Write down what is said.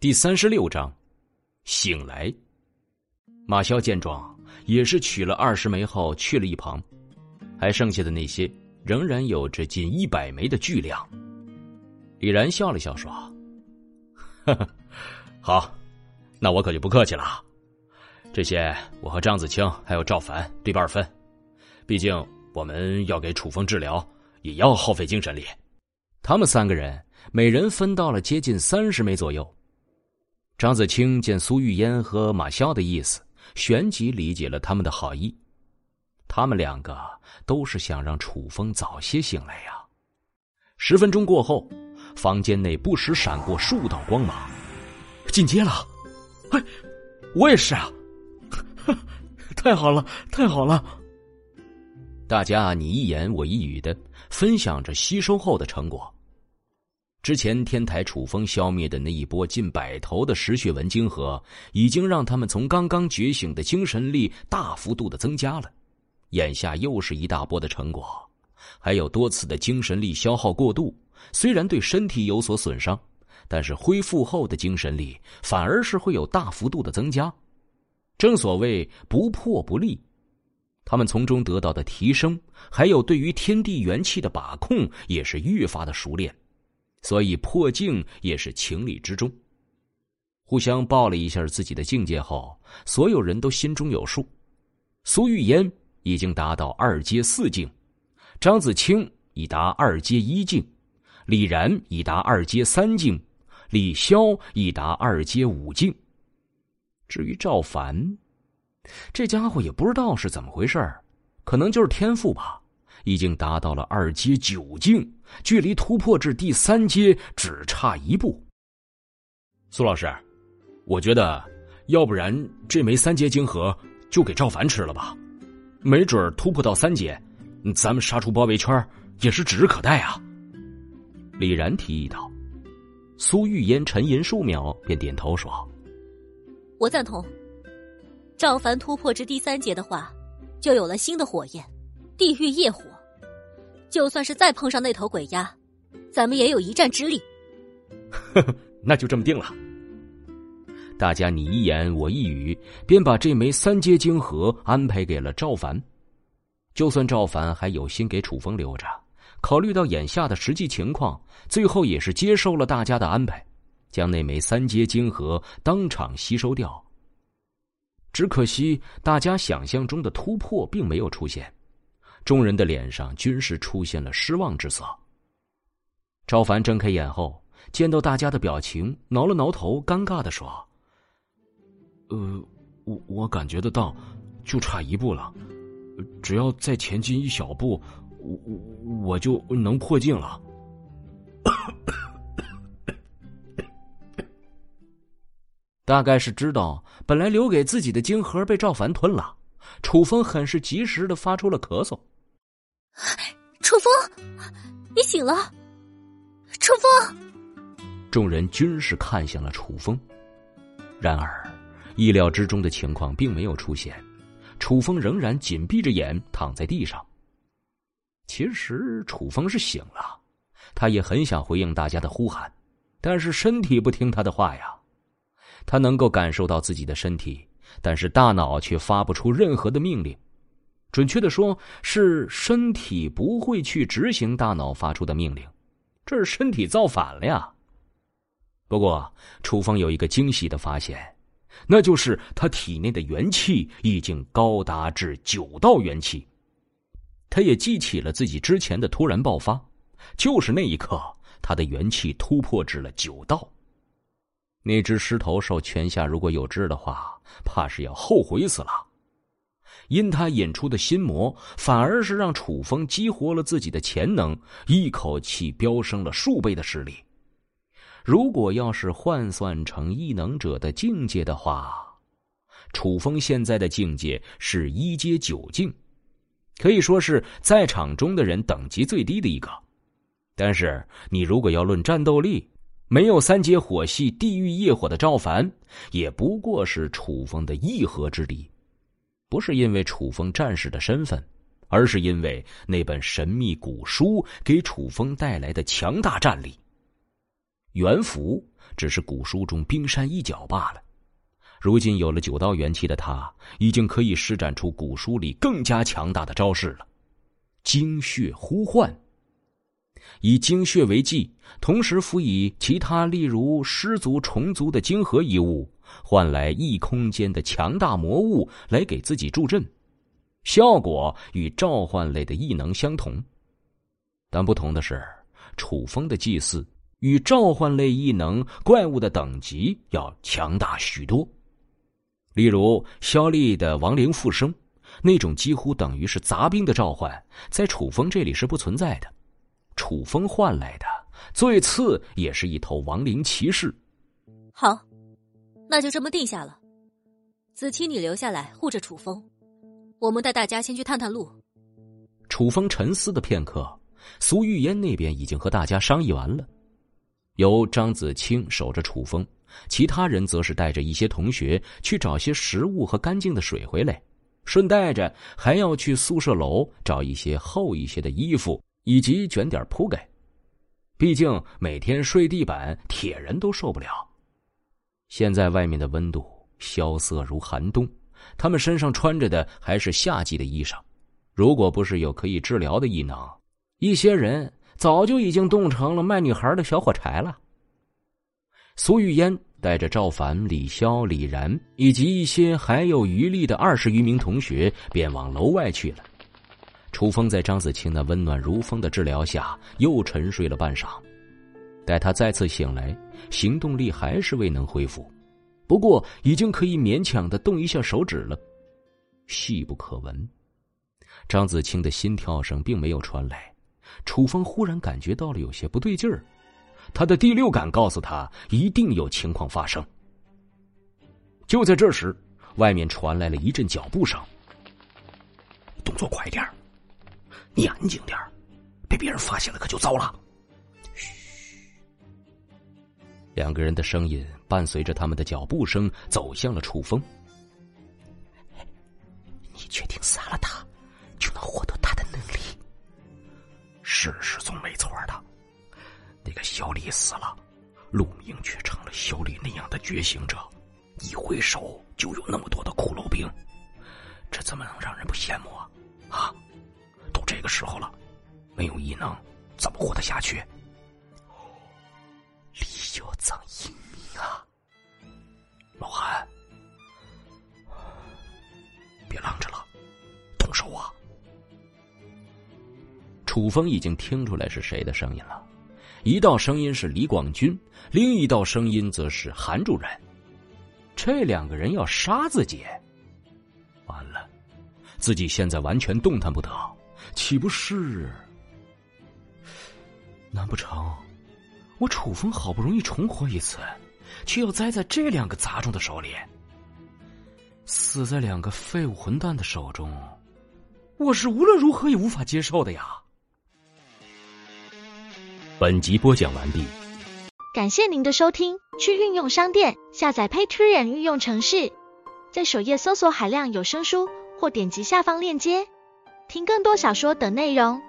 第三十六章，醒来。马萧见状，也是取了二十枚后去了一旁，还剩下的那些仍然有着近一百枚的巨量。李然笑了笑说：“ 呵呵，好，那我可就不客气了。这些我和张子清还有赵凡对半分，毕竟我们要给楚风治疗，也要耗费精神力。他们三个人每人分到了接近三十枚左右。”张子清见苏玉烟和马萧的意思，旋即理解了他们的好意。他们两个都是想让楚风早些醒来呀。十分钟过后，房间内不时闪过数道光芒。进阶了！哎，我也是啊！太好了，太好了！大家你一言我一语的分享着吸收后的成果。之前天台楚风消灭的那一波近百头的石血纹晶核，已经让他们从刚刚觉醒的精神力大幅度的增加了。眼下又是一大波的成果，还有多次的精神力消耗过度，虽然对身体有所损伤，但是恢复后的精神力反而是会有大幅度的增加。正所谓不破不立，他们从中得到的提升，还有对于天地元气的把控，也是愈发的熟练。所以破境也是情理之中。互相报了一下自己的境界后，所有人都心中有数。苏玉烟已经达到二阶四境，张子清已达二阶一境，李然已达二阶三境，李潇已达二阶五境。至于赵凡，这家伙也不知道是怎么回事，可能就是天赋吧。已经达到了二阶九境，距离突破至第三阶只差一步。苏老师，我觉得，要不然这枚三阶晶核就给赵凡吃了吧，没准突破到三阶，咱们杀出包围圈也是指日可待啊。李然提议道。苏玉烟沉吟数秒，便点头说：“我赞同。赵凡突破至第三阶的话，就有了新的火焰。”地狱业火，就算是再碰上那头鬼鸭，咱们也有一战之力。呵呵，那就这么定了。大家你一言我一语，便把这枚三阶晶核安排给了赵凡。就算赵凡还有心给楚风留着，考虑到眼下的实际情况，最后也是接受了大家的安排，将那枚三阶晶核当场吸收掉。只可惜，大家想象中的突破并没有出现。众人的脸上均是出现了失望之色。赵凡睁开眼后，见到大家的表情，挠了挠头，尴尬的说：“呃，我我感觉得到，就差一步了，只要再前进一小步，我我我就能破镜了。”大概是知道本来留给自己的晶核被赵凡吞了，楚风很是及时的发出了咳嗽。楚风，你醒了！楚风，众人均是看向了楚风，然而意料之中的情况并没有出现，楚风仍然紧闭着眼躺在地上。其实楚风是醒了，他也很想回应大家的呼喊，但是身体不听他的话呀。他能够感受到自己的身体，但是大脑却发不出任何的命令。准确的说，是身体不会去执行大脑发出的命令，这是身体造反了呀。不过，楚风有一个惊喜的发现，那就是他体内的元气已经高达至九道元气。他也记起了自己之前的突然爆发，就是那一刻，他的元气突破至了九道。那只狮头兽泉下如果有知的话，怕是要后悔死了。因他引出的心魔，反而是让楚风激活了自己的潜能，一口气飙升了数倍的实力。如果要是换算成异能者的境界的话，楚风现在的境界是一阶九境，可以说是在场中的人等级最低的一个。但是你如果要论战斗力，没有三阶火系地狱业火的赵凡，也不过是楚风的一合之敌。不是因为楚风战士的身份，而是因为那本神秘古书给楚风带来的强大战力。元符只是古书中冰山一角罢了。如今有了九道元气的他，已经可以施展出古书里更加强大的招式了——精血呼唤。以精血为祭，同时辅以其他例如尸族、虫族的晶核一物，换来异空间的强大魔物来给自己助阵，效果与召唤类的异能相同。但不同的是，楚风的祭祀与召唤类异能怪物的等级要强大许多。例如，肖丽的亡灵复生，那种几乎等于是杂兵的召唤，在楚风这里是不存在的。楚风换来的最次也是一头亡灵骑士。好，那就这么定下了。子期，你留下来护着楚风，我们带大家先去探探路。楚风沉思的片刻，苏玉烟那边已经和大家商议完了，由张子清守着楚风。其他人则是带着一些同学去找些食物和干净的水回来，顺带着还要去宿舍楼找一些厚一些的衣服，以及卷点铺盖。毕竟每天睡地板，铁人都受不了。现在外面的温度萧瑟如寒冬，他们身上穿着的还是夏季的衣裳。如果不是有可以治疗的异能，一些人早就已经冻成了卖女孩的小火柴了。苏玉烟带着赵凡、李潇、李然以及一些还有余力的二十余名同学，便往楼外去了。楚风在张子清那温暖如风的治疗下，又沉睡了半晌。待他再次醒来，行动力还是未能恢复，不过已经可以勉强的动一下手指了，细不可闻。张子清的心跳声并没有传来，楚风忽然感觉到了有些不对劲儿。他的第六感告诉他，一定有情况发生。就在这时，外面传来了一阵脚步声。动作快点，你安静点，被别人发现了可就糟了。两个人的声音伴随着他们的脚步声走向了楚风。你确定杀了他，就能获得他的能力？事实总没错的。那个小李死了，陆明却成了小李那样的觉醒者，一挥手就有那么多的骷髅兵，这怎么能让人不羡慕啊？啊，都这个时候了，没有异能怎么活得下去？有藏英明啊，老韩，别愣着了，动手啊！楚风已经听出来是谁的声音了。一道声音是李广军，另一道声音则是韩主任。这两个人要杀自己，完了，自己现在完全动弹不得，岂不是？难不成我楚风好不容易重活一次，却要栽在这两个杂种的手里，死在两个废物混蛋的手中？我是无论如何也无法接受的呀！本集播讲完毕，感谢您的收听。去运用商店下载 Patreon 运用程式，在首页搜索海量有声书，或点击下方链接听更多小说等内容。